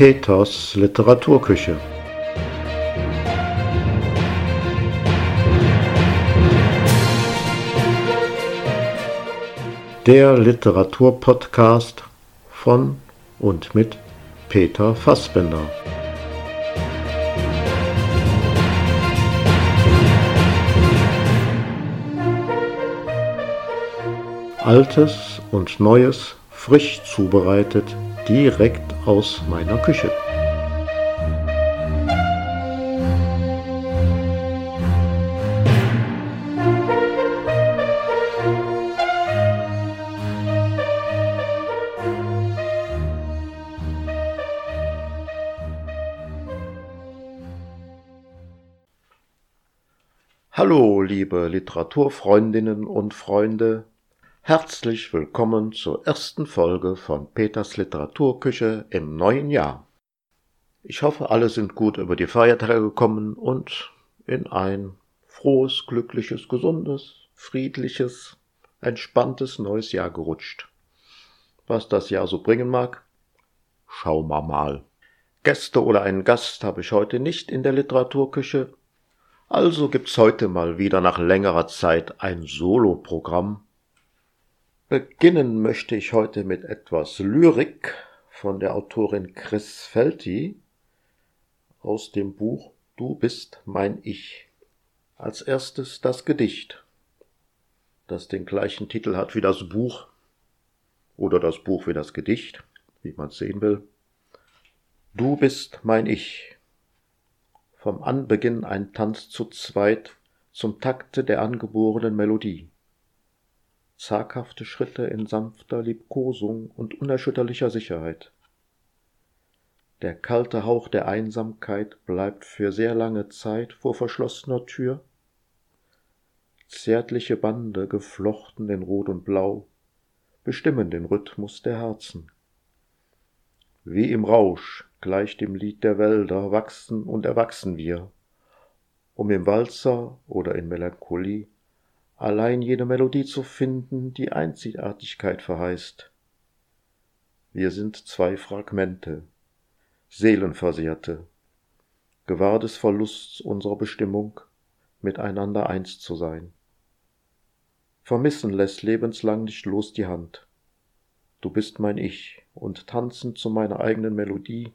Peters Literaturküche. Der Literaturpodcast von und mit Peter Fassbender. Altes und Neues frisch zubereitet direkt aus meiner Küche. Hallo, liebe Literaturfreundinnen und Freunde, Herzlich willkommen zur ersten Folge von Peters Literaturküche im neuen Jahr. Ich hoffe, alle sind gut über die Feiertage gekommen und in ein frohes, glückliches, gesundes, friedliches, entspanntes neues Jahr gerutscht. Was das Jahr so bringen mag, schauen wir mal. Gäste oder einen Gast habe ich heute nicht in der Literaturküche, also gibt's heute mal wieder nach längerer Zeit ein Soloprogramm Beginnen möchte ich heute mit etwas Lyrik von der Autorin Chris Felti aus dem Buch Du bist mein Ich. Als erstes das Gedicht, das den gleichen Titel hat wie das Buch oder das Buch wie das Gedicht, wie man sehen will. Du bist mein Ich. Vom Anbeginn ein Tanz zu zweit zum Takte der angeborenen Melodie zaghafte Schritte in sanfter Liebkosung und unerschütterlicher Sicherheit. Der kalte Hauch der Einsamkeit bleibt für sehr lange Zeit vor verschlossener Tür. Zärtliche Bande, geflochten in Rot und Blau, bestimmen den Rhythmus der Herzen. Wie im Rausch, gleich dem Lied der Wälder, wachsen und erwachsen wir, um im Walzer oder in Melancholie allein jene Melodie zu finden, die Einzigartigkeit verheißt. Wir sind zwei Fragmente, Seelenversehrte, gewahr des Verlusts unserer Bestimmung, miteinander eins zu sein. Vermissen lässt lebenslang nicht los die Hand. Du bist mein Ich, und tanzend zu meiner eigenen Melodie,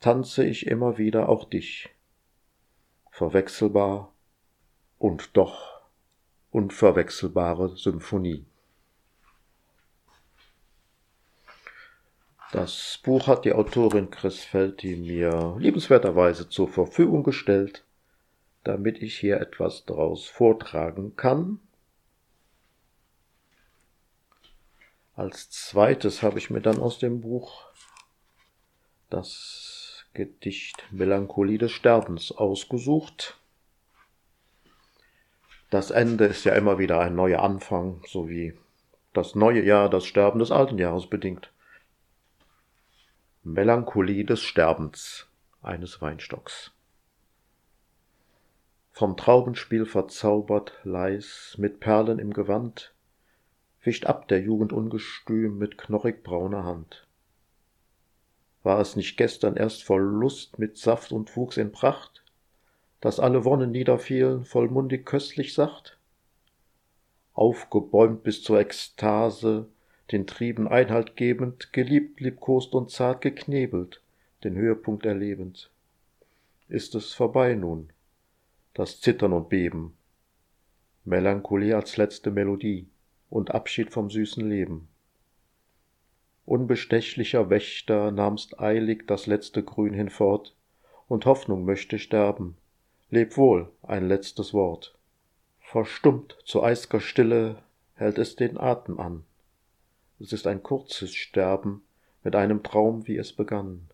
tanze ich immer wieder auch dich. Verwechselbar und doch unverwechselbare Symphonie. Das Buch hat die Autorin Chris Felti mir liebenswerterweise zur Verfügung gestellt, damit ich hier etwas daraus vortragen kann. Als zweites habe ich mir dann aus dem Buch das Gedicht Melancholie des Sterbens ausgesucht. Das Ende ist ja immer wieder ein neuer Anfang, so wie das neue Jahr das Sterben des alten Jahres bedingt. Melancholie des Sterbens eines Weinstocks. Vom Traubenspiel verzaubert, leis, mit Perlen im Gewand, fischt ab der Jugend ungestüm mit knorrig brauner Hand. War es nicht gestern erst voll Lust mit Saft und Wuchs in Pracht, dass alle Wonnen niederfielen, vollmundig köstlich sacht? Aufgebäumt bis zur Ekstase, den Trieben Einhalt gebend, geliebt, liebkost und zart geknebelt, den Höhepunkt erlebend. Ist es vorbei nun, das Zittern und Beben, Melancholie als letzte Melodie und Abschied vom süßen Leben. Unbestechlicher Wächter nahmst eilig das letzte Grün hinfort, und Hoffnung möchte sterben, Leb wohl, ein letztes Wort. Verstummt zu eisker Stille hält es den Atem an. Es ist ein kurzes Sterben mit einem Traum, wie es begann.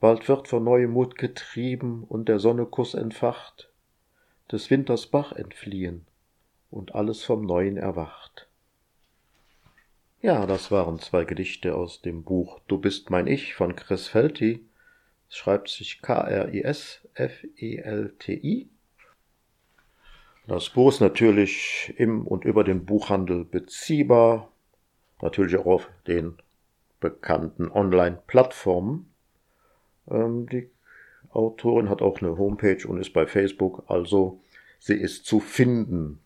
Bald wird von neuem Mut getrieben und der Sonne Kuss entfacht, des Winters Bach entfliehen und alles vom Neuen erwacht. Ja, das waren zwei Gedichte aus dem Buch Du bist mein Ich von Chris Felti, schreibt sich K-R-I-S-F-E-L-T-I. Das Buch ist natürlich im und über den Buchhandel beziehbar, natürlich auch auf den bekannten Online-Plattformen. Ähm, die Autorin hat auch eine Homepage und ist bei Facebook, also sie ist zu finden.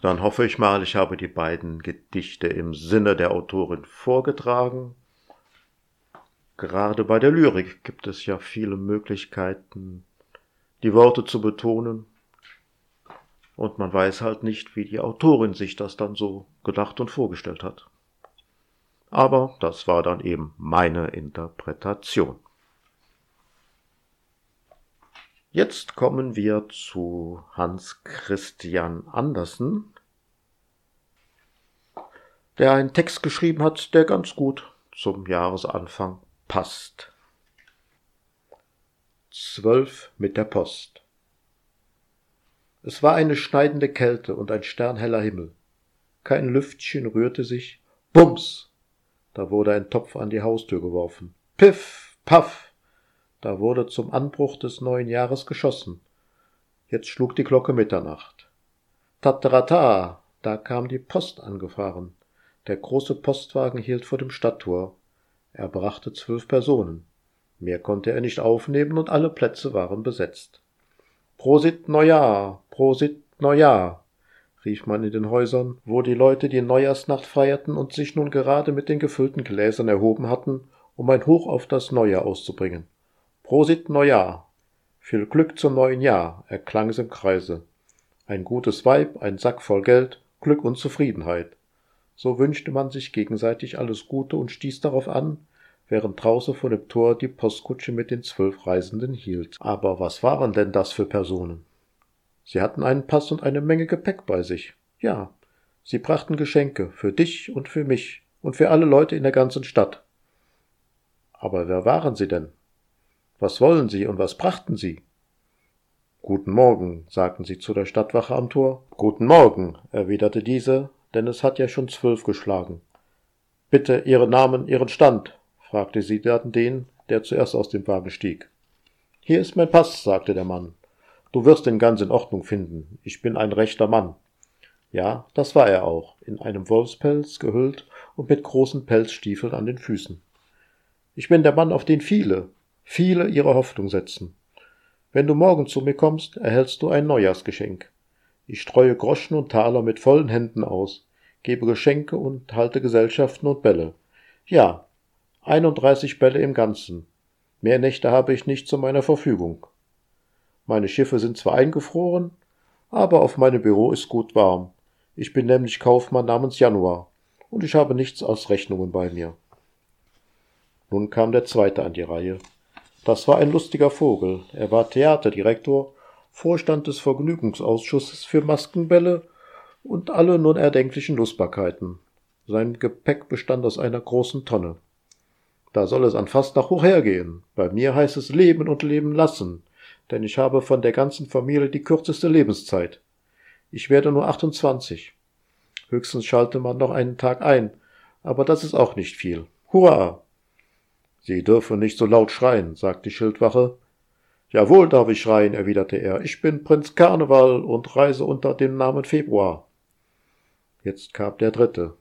Dann hoffe ich mal, ich habe die beiden Gedichte im Sinne der Autorin vorgetragen. Gerade bei der Lyrik gibt es ja viele Möglichkeiten, die Worte zu betonen. Und man weiß halt nicht, wie die Autorin sich das dann so gedacht und vorgestellt hat. Aber das war dann eben meine Interpretation. Jetzt kommen wir zu Hans Christian Andersen, der einen Text geschrieben hat, der ganz gut zum Jahresanfang passt. Zwölf mit der Post. Es war eine schneidende Kälte und ein sternheller Himmel. Kein Lüftchen rührte sich. Bums! Da wurde ein Topf an die Haustür geworfen. Piff, paff! Da wurde zum Anbruch des neuen Jahres geschossen. Jetzt schlug die Glocke Mitternacht. Tatarata, da kam die Post angefahren. Der große Postwagen hielt vor dem Stadttor. Er brachte zwölf Personen. Mehr konnte er nicht aufnehmen und alle Plätze waren besetzt. Prosit Neujahr, Prosit Neujahr, rief man in den Häusern, wo die Leute die Neujahrsnacht feierten und sich nun gerade mit den gefüllten Gläsern erhoben hatten, um ein Hoch auf das Neujahr auszubringen. Prosit Neujahr! Viel Glück zum neuen Jahr! erklang es im Kreise. Ein gutes Weib, ein Sack voll Geld, Glück und Zufriedenheit. So wünschte man sich gegenseitig alles Gute und stieß darauf an, während draußen vor dem Tor die Postkutsche mit den zwölf Reisenden hielt. Aber was waren denn das für Personen? Sie hatten einen Pass und eine Menge Gepäck bei sich. Ja, sie brachten Geschenke für dich und für mich und für alle Leute in der ganzen Stadt. Aber wer waren sie denn? Was wollen Sie und was brachten Sie? Guten Morgen, sagten sie zu der Stadtwache am Tor. Guten Morgen, erwiderte diese, denn es hat ja schon zwölf geschlagen. Bitte Ihren Namen, Ihren Stand, fragte sie dann den, der zuerst aus dem Wagen stieg. Hier ist mein Pass, sagte der Mann. Du wirst ihn ganz in Ordnung finden. Ich bin ein rechter Mann. Ja, das war er auch, in einem Wolfspelz gehüllt und mit großen Pelzstiefeln an den Füßen. Ich bin der Mann, auf den viele, viele ihre Hoffnung setzen. Wenn du morgen zu mir kommst, erhältst du ein Neujahrsgeschenk. Ich streue Groschen und Taler mit vollen Händen aus, gebe Geschenke und halte Gesellschaften und Bälle. Ja, 31 Bälle im Ganzen. Mehr Nächte habe ich nicht zu meiner Verfügung. Meine Schiffe sind zwar eingefroren, aber auf meinem Büro ist gut warm. Ich bin nämlich Kaufmann namens Januar und ich habe nichts als Rechnungen bei mir. Nun kam der zweite an die Reihe. Das war ein lustiger Vogel. Er war Theaterdirektor, Vorstand des Vergnügungsausschusses für Maskenbälle und alle nun erdenklichen Lustbarkeiten. Sein Gepäck bestand aus einer großen Tonne. Da soll es an Fastnacht hochhergehen. Bei mir heißt es leben und leben lassen, denn ich habe von der ganzen Familie die kürzeste Lebenszeit. Ich werde nur 28. Höchstens schalte man noch einen Tag ein, aber das ist auch nicht viel. Hurra! Sie dürfen nicht so laut schreien, sagt die Schildwache. Jawohl darf ich schreien, erwiderte er. Ich bin Prinz Karneval und reise unter dem Namen Februar. Jetzt kam der dritte.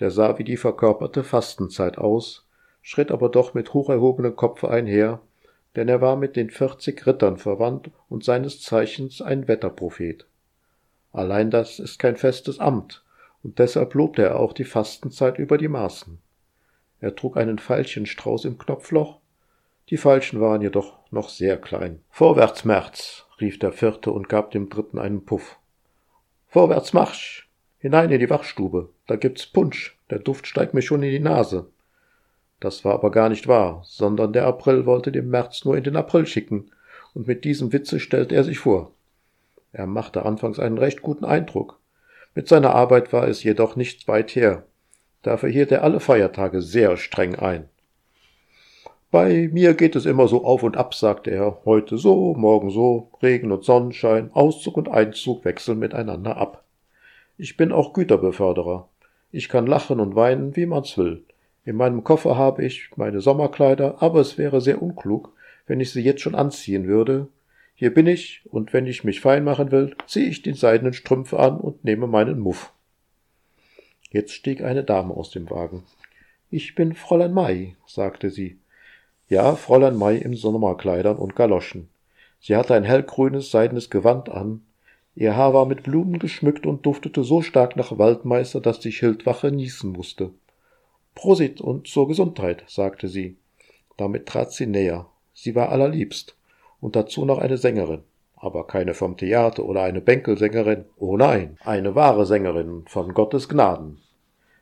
Der sah wie die verkörperte Fastenzeit aus, schritt aber doch mit hoch erhobenem Kopfe einher, denn er war mit den vierzig Rittern verwandt und seines Zeichens ein Wetterprophet. Allein das ist kein festes Amt, und deshalb lobte er auch die Fastenzeit über die Maßen. Er trug einen Veilchenstrauß im Knopfloch, die Veilchen waren jedoch noch sehr klein. Vorwärts, März, rief der vierte und gab dem dritten einen Puff. Vorwärts, Marsch! Hinein in die Wachstube, da gibt's Punsch, der Duft steigt mir schon in die Nase. Das war aber gar nicht wahr, sondern der April wollte den März nur in den April schicken, und mit diesem Witze stellte er sich vor. Er machte anfangs einen recht guten Eindruck. Mit seiner Arbeit war es jedoch nicht weit her. Dafür hielt er alle Feiertage sehr streng ein. Bei mir geht es immer so auf und ab, sagte er, heute so, morgen so, Regen und Sonnenschein, Auszug und Einzug wechseln miteinander ab. Ich bin auch Güterbeförderer. Ich kann lachen und weinen, wie man's will. In meinem Koffer habe ich meine Sommerkleider, aber es wäre sehr unklug, wenn ich sie jetzt schon anziehen würde. Hier bin ich, und wenn ich mich fein machen will, ziehe ich die seidenen Strümpfe an und nehme meinen Muff. Jetzt stieg eine Dame aus dem Wagen. Ich bin Fräulein Mai, sagte sie. Ja, Fräulein Mai im Sommerkleidern und Galoschen. Sie hatte ein hellgrünes seidenes Gewand an, ihr Haar war mit Blumen geschmückt und duftete so stark nach Waldmeister, dass die Schildwache niesen musste. Prosit und zur Gesundheit, sagte sie. Damit trat sie näher. Sie war allerliebst. Und dazu noch eine Sängerin aber keine vom Theater oder eine Bänkelsängerin, oh nein, eine wahre Sängerin von Gottes Gnaden.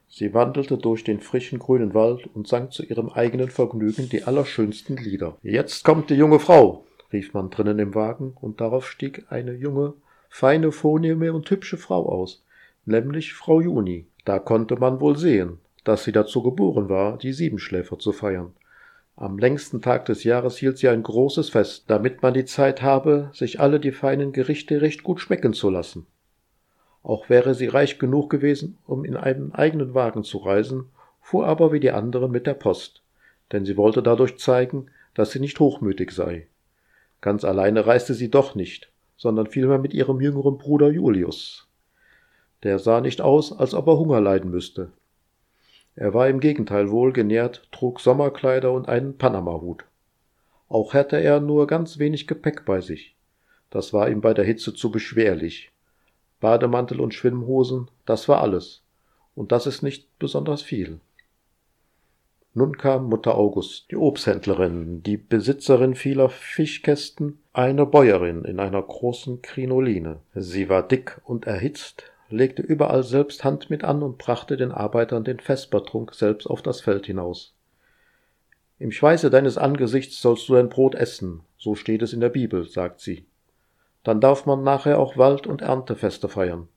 Sie wandelte durch den frischen grünen Wald und sang zu ihrem eigenen Vergnügen die allerschönsten Lieder. Jetzt kommt die junge Frau, rief man drinnen im Wagen, und darauf stieg eine junge, feine, vornehme und hübsche Frau aus, nämlich Frau Juni. Da konnte man wohl sehen, dass sie dazu geboren war, die Siebenschläfer zu feiern. Am längsten Tag des Jahres hielt sie ein großes Fest, damit man die Zeit habe, sich alle die feinen Gerichte recht gut schmecken zu lassen. Auch wäre sie reich genug gewesen, um in einem eigenen Wagen zu reisen, fuhr aber wie die anderen mit der Post, denn sie wollte dadurch zeigen, dass sie nicht hochmütig sei. Ganz alleine reiste sie doch nicht, sondern vielmehr mit ihrem jüngeren Bruder Julius. Der sah nicht aus, als ob er Hunger leiden müsste, er war im Gegenteil wohlgenährt, trug Sommerkleider und einen Panamahut. Auch hatte er nur ganz wenig Gepäck bei sich. Das war ihm bei der Hitze zu beschwerlich. Bademantel und Schwimmhosen, das war alles. Und das ist nicht besonders viel. Nun kam Mutter August, die Obsthändlerin, die Besitzerin vieler Fischkästen, eine Bäuerin in einer großen Krinoline. Sie war dick und erhitzt, legte überall selbst Hand mit an und brachte den Arbeitern den Vespertrunk selbst auf das Feld hinaus. Im Schweiße deines Angesichts sollst du dein Brot essen, so steht es in der Bibel, sagt sie. Dann darf man nachher auch Wald- und Erntefeste feiern.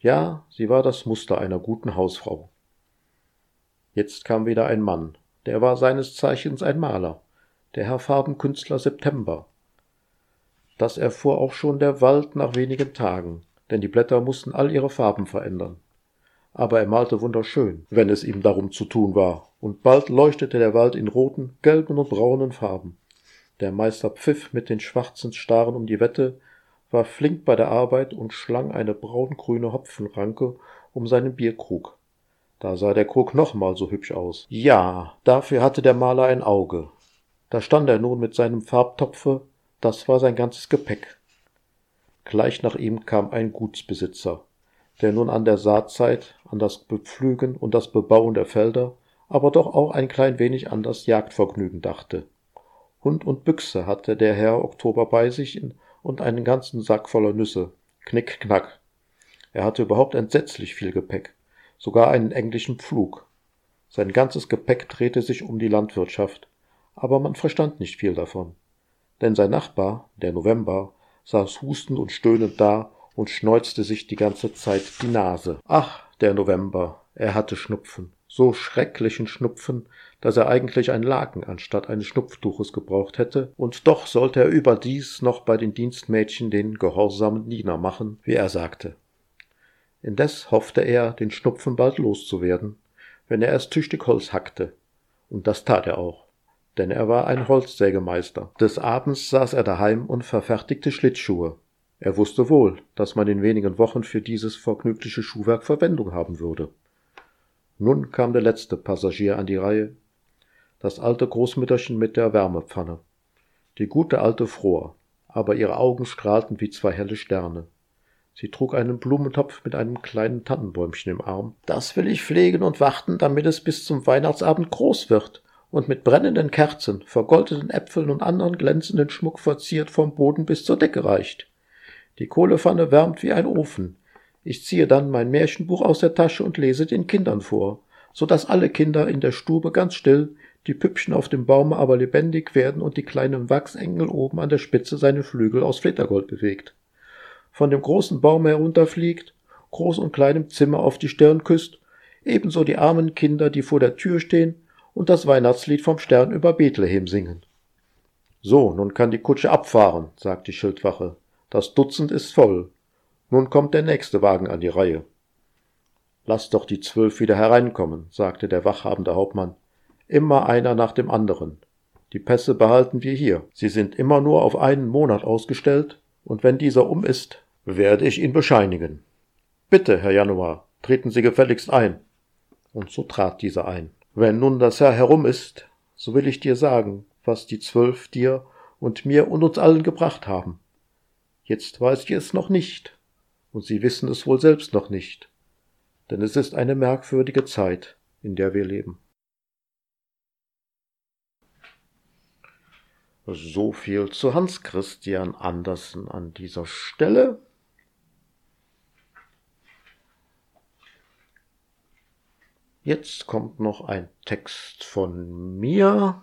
Ja, sie war das Muster einer guten Hausfrau. Jetzt kam wieder ein Mann, der war seines Zeichens ein Maler, der Herr Farbenkünstler September. Das erfuhr auch schon der Wald nach wenigen Tagen denn die Blätter mussten all ihre Farben verändern. Aber er malte wunderschön, wenn es ihm darum zu tun war, und bald leuchtete der Wald in roten, gelben und braunen Farben. Der Meister pfiff mit den schwarzen Staren um die Wette, war flink bei der Arbeit und schlang eine braungrüne Hopfenranke um seinen Bierkrug. Da sah der Krug nochmal so hübsch aus. Ja, dafür hatte der Maler ein Auge. Da stand er nun mit seinem Farbtopfe, das war sein ganzes Gepäck. Gleich nach ihm kam ein Gutsbesitzer, der nun an der Saatzeit, an das Bepflügen und das Bebauen der Felder, aber doch auch ein klein wenig an das Jagdvergnügen dachte. Hund und Büchse hatte der Herr Oktober bei sich und einen ganzen Sack voller Nüsse. Knick, knack. Er hatte überhaupt entsetzlich viel Gepäck, sogar einen englischen Pflug. Sein ganzes Gepäck drehte sich um die Landwirtschaft, aber man verstand nicht viel davon. Denn sein Nachbar, der November, saß hustend und stöhnend da und schneuzte sich die ganze Zeit die Nase. Ach, der November, er hatte Schnupfen, so schrecklichen Schnupfen, dass er eigentlich ein Laken anstatt eines Schnupftuches gebraucht hätte, und doch sollte er überdies noch bei den Dienstmädchen den gehorsamen Diener machen, wie er sagte. Indes hoffte er, den Schnupfen bald loszuwerden, wenn er erst tüchtig Holz hackte, und das tat er auch denn er war ein Holzsägemeister. Des Abends saß er daheim und verfertigte Schlittschuhe. Er wusste wohl, dass man in wenigen Wochen für dieses vergnügliche Schuhwerk Verwendung haben würde. Nun kam der letzte Passagier an die Reihe, das alte Großmütterchen mit der Wärmepfanne. Die gute alte fror, aber ihre Augen strahlten wie zwei helle Sterne. Sie trug einen Blumentopf mit einem kleinen Tannenbäumchen im Arm. Das will ich pflegen und warten, damit es bis zum Weihnachtsabend groß wird, und mit brennenden Kerzen, vergoldeten Äpfeln und anderen glänzenden Schmuck verziert vom Boden bis zur Decke reicht. Die Kohlepfanne wärmt wie ein Ofen. Ich ziehe dann mein Märchenbuch aus der Tasche und lese den Kindern vor, so dass alle Kinder in der Stube ganz still, die Püppchen auf dem Baume aber lebendig werden und die kleinen Wachsengel oben an der Spitze seine Flügel aus Flittergold bewegt. Von dem großen Baum herunterfliegt, groß und klein im Zimmer auf die Stirn küsst, ebenso die armen Kinder, die vor der Tür stehen und das Weihnachtslied vom Stern über Bethlehem singen. So, nun kann die Kutsche abfahren, sagt die Schildwache. Das Dutzend ist voll. Nun kommt der nächste Wagen an die Reihe. Lass doch die zwölf wieder hereinkommen, sagte der wachhabende Hauptmann. Immer einer nach dem anderen. Die Pässe behalten wir hier. Sie sind immer nur auf einen Monat ausgestellt, und wenn dieser um ist, werde ich ihn bescheinigen. Bitte, Herr Januar, Treten Sie gefälligst ein. Und so trat dieser ein. Wenn nun das Jahr herum ist, so will ich dir sagen, was die Zwölf dir und mir und uns allen gebracht haben. Jetzt weiß ich es noch nicht, und Sie wissen es wohl selbst noch nicht, denn es ist eine merkwürdige Zeit, in der wir leben. So viel zu Hans Christian Andersen an dieser Stelle. Jetzt kommt noch ein Text von mir.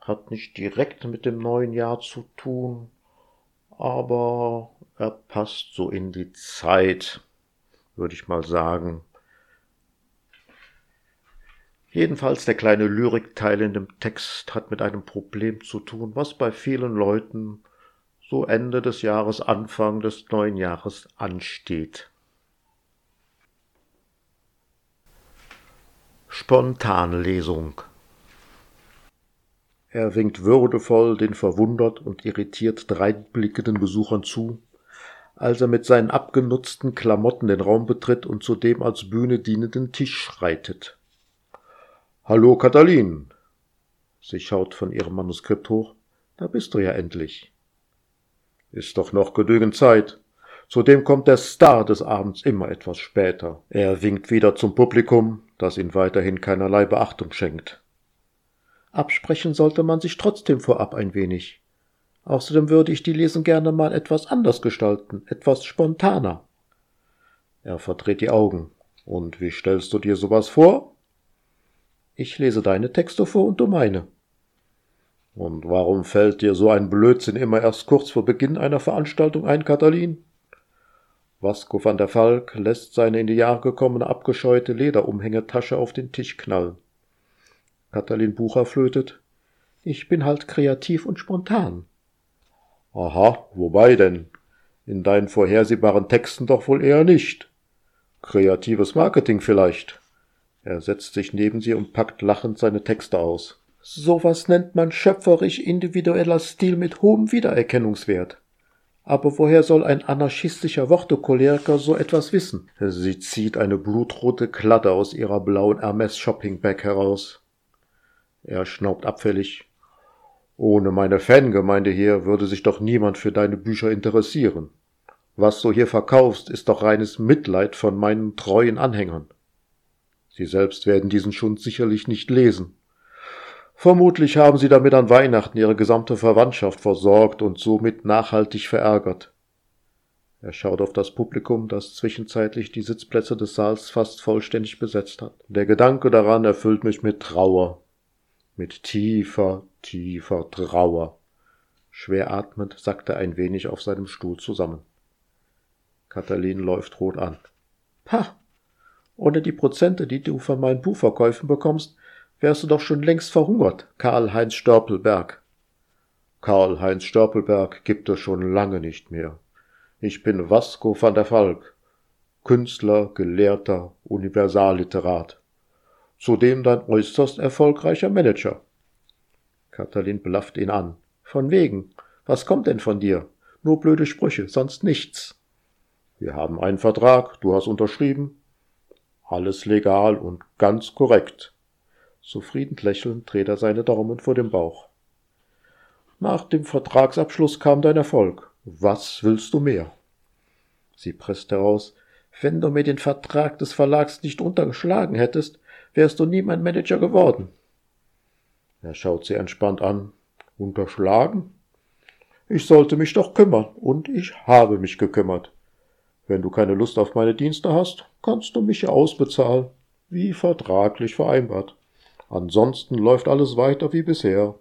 Hat nicht direkt mit dem neuen Jahr zu tun, aber er passt so in die Zeit, würde ich mal sagen. Jedenfalls der kleine Lyrikteil in dem Text hat mit einem Problem zu tun, was bei vielen Leuten so Ende des Jahres, Anfang des neuen Jahres ansteht. Spontanlesung Er winkt würdevoll den verwundert und irritiert dreinblickenden Besuchern zu, als er mit seinen abgenutzten Klamotten den Raum betritt und zu dem als Bühne dienenden Tisch schreitet. Hallo, Katalin. Sie schaut von ihrem Manuskript hoch. Da bist du ja endlich. Ist doch noch genügend Zeit. Zudem kommt der Star des Abends immer etwas später. Er winkt wieder zum Publikum, das ihn weiterhin keinerlei Beachtung schenkt. Absprechen sollte man sich trotzdem vorab ein wenig. Außerdem würde ich die Lesung gerne mal etwas anders gestalten, etwas spontaner. Er verdreht die Augen. Und wie stellst du dir sowas vor? Ich lese deine Texte vor und du meine. Und warum fällt dir so ein Blödsinn immer erst kurz vor Beginn einer Veranstaltung ein, Katalin? Vasco van der Valk lässt seine in die Jahre gekommene abgescheute Lederumhängetasche auf den Tisch knallen. Katalin Bucher flötet. Ich bin halt kreativ und spontan. Aha, wobei denn? In deinen vorhersehbaren Texten doch wohl eher nicht. Kreatives Marketing vielleicht. Er setzt sich neben sie und packt lachend seine Texte aus. Sowas nennt man schöpferisch individueller Stil mit hohem Wiedererkennungswert. Aber woher soll ein anarchistischer Wortecholeriker so etwas wissen? Sie zieht eine blutrote Kladde aus ihrer blauen Hermes Shopping Bag heraus. Er schnaubt abfällig. Ohne meine Fangemeinde hier würde sich doch niemand für deine Bücher interessieren. Was du hier verkaufst, ist doch reines Mitleid von meinen treuen Anhängern. Sie selbst werden diesen Schund sicherlich nicht lesen. Vermutlich haben sie damit an Weihnachten ihre gesamte Verwandtschaft versorgt und somit nachhaltig verärgert. Er schaut auf das Publikum, das zwischenzeitlich die Sitzplätze des Saals fast vollständig besetzt hat. Der Gedanke daran erfüllt mich mit Trauer. Mit tiefer, tiefer Trauer. Schwer atmend sackt er ein wenig auf seinem Stuhl zusammen. Katalin läuft rot an. Pah, ohne die Prozente, die du von meinen Buchverkäufen bekommst, wärst du doch schon längst verhungert, Karl-Heinz Störpelberg. Karl-Heinz Störpelberg gibt es schon lange nicht mehr. Ich bin Vasco van der Valk, Künstler, Gelehrter, Universalliterat. Zudem dein äußerst erfolgreicher Manager. Katalin blafft ihn an. Von wegen. Was kommt denn von dir? Nur blöde Sprüche, sonst nichts. Wir haben einen Vertrag, du hast unterschrieben, alles legal und ganz korrekt. Zufrieden lächelnd dreht er seine Daumen vor dem Bauch. Nach dem Vertragsabschluss kam dein Erfolg. Was willst du mehr? Sie presst heraus. Wenn du mir den Vertrag des Verlags nicht untergeschlagen hättest, wärst du nie mein Manager geworden. Er schaut sie entspannt an. Unterschlagen? Ich sollte mich doch kümmern, und ich habe mich gekümmert. Wenn du keine Lust auf meine Dienste hast, kannst du mich ausbezahlen, wie vertraglich vereinbart. Ansonsten läuft alles weiter wie bisher.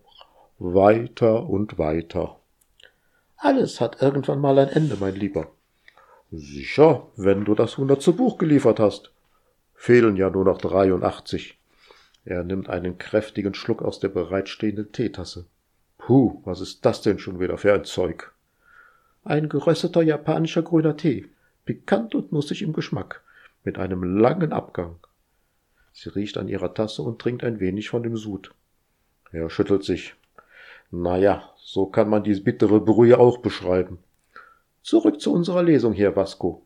Weiter und weiter. Alles hat irgendwann mal ein Ende, mein Lieber. Sicher, wenn du das hundertste Buch geliefert hast. Fehlen ja nur noch 83. Er nimmt einen kräftigen Schluck aus der bereitstehenden Teetasse. Puh, was ist das denn schon wieder für ein Zeug? Ein gerösteter japanischer grüner Tee pikant und nussig im Geschmack, mit einem langen Abgang. Sie riecht an ihrer Tasse und trinkt ein wenig von dem Sud. Er schüttelt sich. Na ja, so kann man die bittere Brühe auch beschreiben. Zurück zu unserer Lesung hier, Vasco.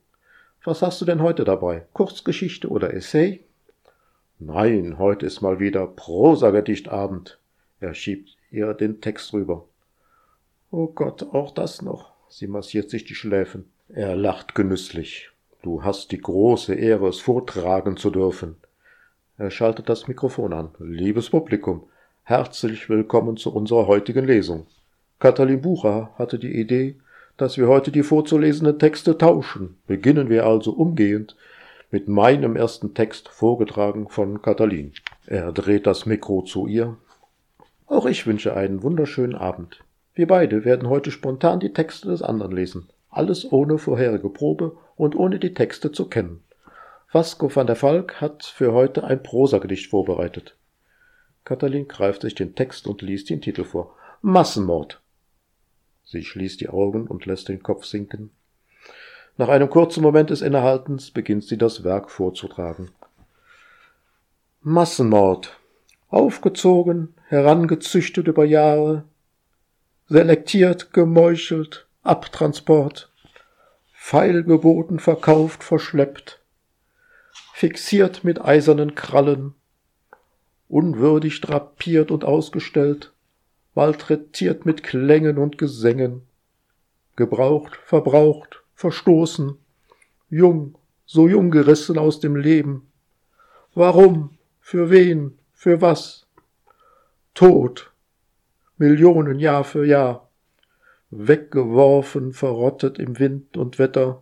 Was hast du denn heute dabei? Kurzgeschichte oder Essay? Nein, heute ist mal wieder Prosagedichtabend. Er schiebt ihr den Text rüber. Oh Gott, auch das noch. Sie massiert sich die Schläfen. Er lacht genüsslich. Du hast die große Ehre, es vortragen zu dürfen. Er schaltet das Mikrofon an. Liebes Publikum, herzlich willkommen zu unserer heutigen Lesung. Katalin Bucher hatte die Idee, dass wir heute die vorzulesenden Texte tauschen. Beginnen wir also umgehend mit meinem ersten Text, vorgetragen von Katalin. Er dreht das Mikro zu ihr. Auch ich wünsche einen wunderschönen Abend. Wir beide werden heute spontan die Texte des anderen lesen. Alles ohne vorherige Probe und ohne die Texte zu kennen. Vasco van der Valk hat für heute ein Prosagedicht vorbereitet. Katalin greift sich den Text und liest den Titel vor. Massenmord. Sie schließt die Augen und lässt den Kopf sinken. Nach einem kurzen Moment des Innehaltens beginnt sie das Werk vorzutragen. Massenmord. Aufgezogen, herangezüchtet über Jahre, selektiert, gemeuchelt, Abtransport, feilgeboten, verkauft, verschleppt, fixiert mit eisernen Krallen, unwürdig drapiert und ausgestellt, malträtiert mit Klängen und Gesängen, gebraucht, verbraucht, verstoßen, jung, so jung gerissen aus dem Leben. Warum? Für wen? Für was? Tod, Millionen Jahr für Jahr, weggeworfen, verrottet im Wind und Wetter.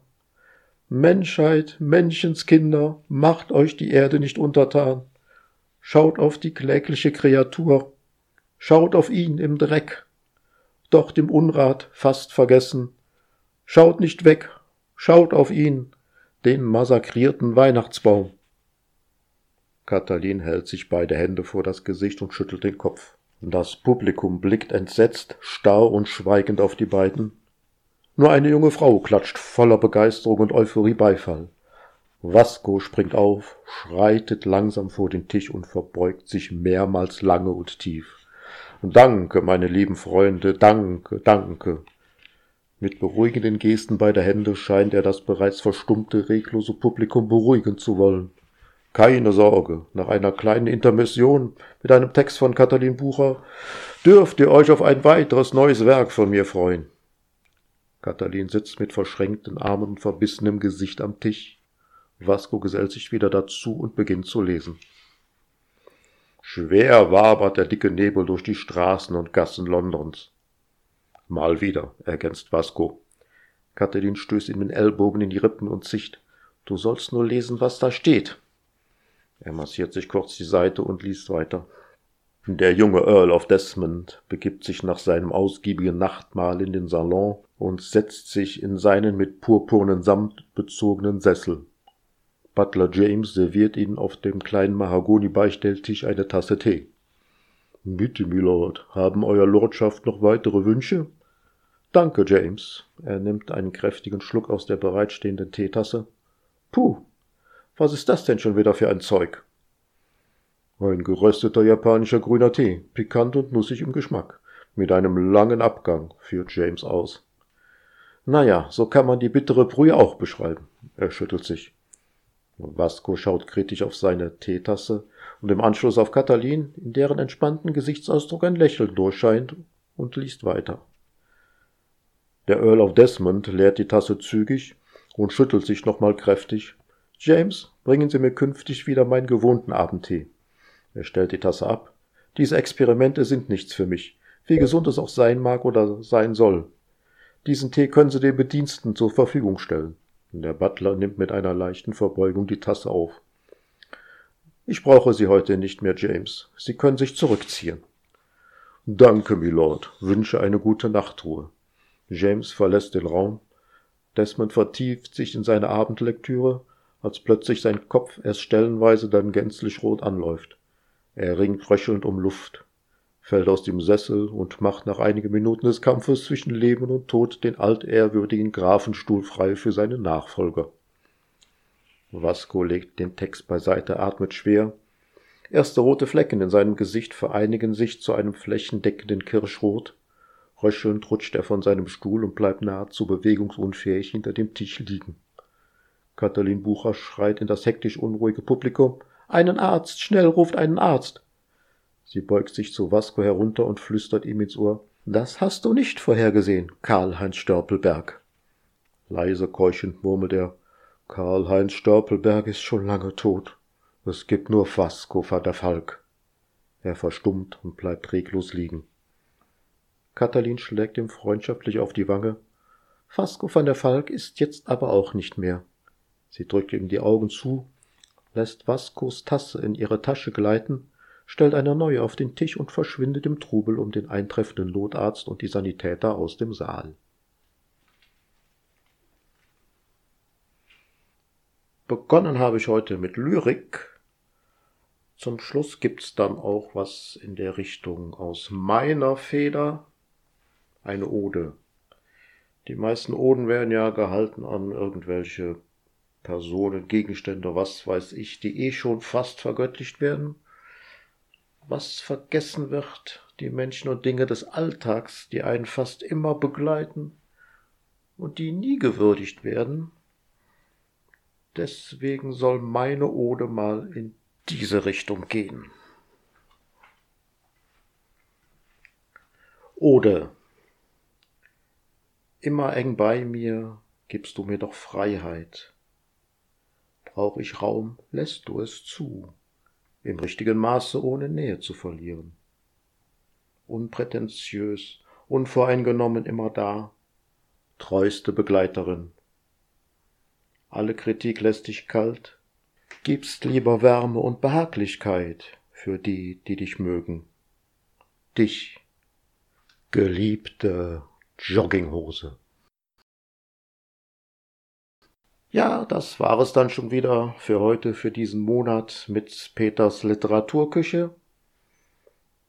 Menschheit, Menschenskinder, macht euch die Erde nicht untertan. Schaut auf die klägliche Kreatur, schaut auf ihn im Dreck, dort im Unrat fast vergessen. Schaut nicht weg, schaut auf ihn, den massakrierten Weihnachtsbaum. Katalin hält sich beide Hände vor das Gesicht und schüttelt den Kopf. Das Publikum blickt entsetzt, starr und schweigend auf die beiden. Nur eine junge Frau klatscht voller Begeisterung und Euphorie Beifall. Vasco springt auf, schreitet langsam vor den Tisch und verbeugt sich mehrmals lange und tief. Danke, meine lieben Freunde, danke, danke. Mit beruhigenden Gesten beider Hände scheint er das bereits verstummte, reglose Publikum beruhigen zu wollen. Keine Sorge, nach einer kleinen Intermission mit einem Text von Katalin Bucher dürft ihr euch auf ein weiteres neues Werk von mir freuen. Katalin sitzt mit verschränkten Armen und verbissenem Gesicht am Tisch. Vasco gesellt sich wieder dazu und beginnt zu lesen. Schwer wabert der dicke Nebel durch die Straßen und Gassen Londons. Mal wieder, ergänzt Vasco. Katalin stößt ihm den Ellbogen in die Rippen und zicht. Du sollst nur lesen, was da steht. Er massiert sich kurz die Seite und liest weiter. Der junge Earl of Desmond begibt sich nach seinem ausgiebigen Nachtmahl in den Salon und setzt sich in seinen mit purpurnen Samt bezogenen Sessel. Butler James serviert ihnen auf dem kleinen Mahagoni-Beistelltisch eine Tasse Tee. Bitte, Milord, haben Euer Lordschaft noch weitere Wünsche? Danke, James. Er nimmt einen kräftigen Schluck aus der bereitstehenden Teetasse. Puh, was ist das denn schon wieder für ein Zeug? Ein gerösteter japanischer grüner Tee, pikant und nussig im Geschmack, mit einem langen Abgang, führt James aus. Naja, so kann man die bittere Brühe auch beschreiben. Er schüttelt sich. Vasco schaut kritisch auf seine Teetasse und im Anschluss auf Katalin, in deren entspannten Gesichtsausdruck ein Lächeln durchscheint, und liest weiter. Der Earl of Desmond leert die Tasse zügig und schüttelt sich nochmal kräftig, James, bringen Sie mir künftig wieder meinen gewohnten Abendtee. Er stellt die Tasse ab. Diese Experimente sind nichts für mich, wie gesund es auch sein mag oder sein soll. Diesen Tee können Sie den Bediensten zur Verfügung stellen. Der Butler nimmt mit einer leichten Verbeugung die Tasse auf. Ich brauche Sie heute nicht mehr, James. Sie können sich zurückziehen. Danke, Milord. Wünsche eine gute Nachtruhe. James verlässt den Raum. Desmond vertieft sich in seine Abendlektüre als plötzlich sein Kopf erst stellenweise dann gänzlich rot anläuft. Er ringt röchelnd um Luft, fällt aus dem Sessel und macht nach einigen Minuten des Kampfes zwischen Leben und Tod den altehrwürdigen Grafenstuhl frei für seinen Nachfolger. Vasco legt den Text beiseite, atmet schwer. Erste rote Flecken in seinem Gesicht vereinigen sich zu einem flächendeckenden Kirschrot. Röchelnd rutscht er von seinem Stuhl und bleibt nahezu bewegungsunfähig hinter dem Tisch liegen. Katalin Bucher schreit in das hektisch unruhige Publikum. Einen Arzt, schnell ruft einen Arzt. Sie beugt sich zu Vasco herunter und flüstert ihm ins Ohr. Das hast du nicht vorhergesehen, Karl-Heinz Störpelberg. Leise keuchend murmelt er. Karl-Heinz Störpelberg ist schon lange tot. Es gibt nur Vasco van der Falk. Er verstummt und bleibt reglos liegen. Katalin schlägt ihm freundschaftlich auf die Wange. Vasco van der Falk ist jetzt aber auch nicht mehr. Sie drückt ihm die Augen zu, lässt Vascos Tasse in ihre Tasche gleiten, stellt eine neue auf den Tisch und verschwindet im Trubel um den eintreffenden Notarzt und die Sanitäter aus dem Saal. Begonnen habe ich heute mit Lyrik. Zum Schluss gibt's dann auch was in der Richtung aus meiner Feder. Eine Ode. Die meisten Oden werden ja gehalten an irgendwelche Personen, Gegenstände, was weiß ich, die eh schon fast vergöttlicht werden. Was vergessen wird, die Menschen und Dinge des Alltags, die einen fast immer begleiten und die nie gewürdigt werden. Deswegen soll meine Ode mal in diese Richtung gehen. Ode. Immer eng bei mir gibst du mir doch Freiheit brauch ich Raum, lässt du es zu, im richtigen Maße ohne Nähe zu verlieren. Unprätentiös, unvoreingenommen immer da, treuste Begleiterin. Alle Kritik lässt dich kalt, gibst lieber Wärme und Behaglichkeit für die, die dich mögen. Dich, geliebte Jogginghose. Ja, das war es dann schon wieder für heute, für diesen Monat mit Peters Literaturküche.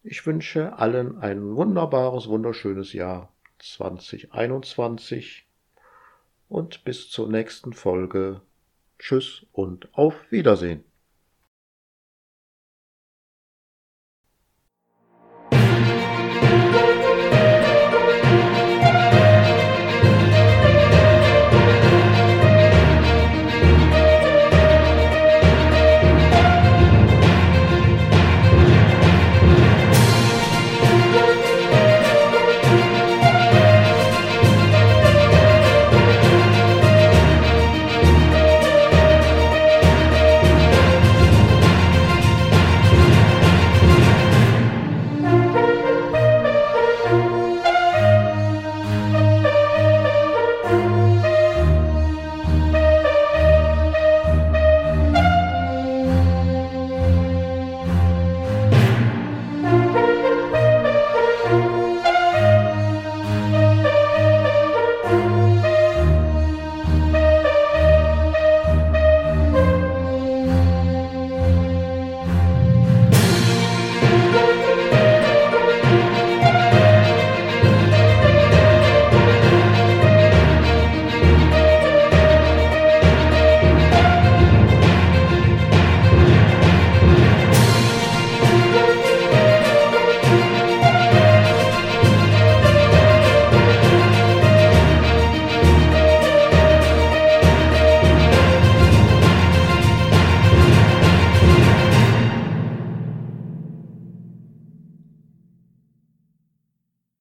Ich wünsche allen ein wunderbares, wunderschönes Jahr 2021 und bis zur nächsten Folge. Tschüss und auf Wiedersehen.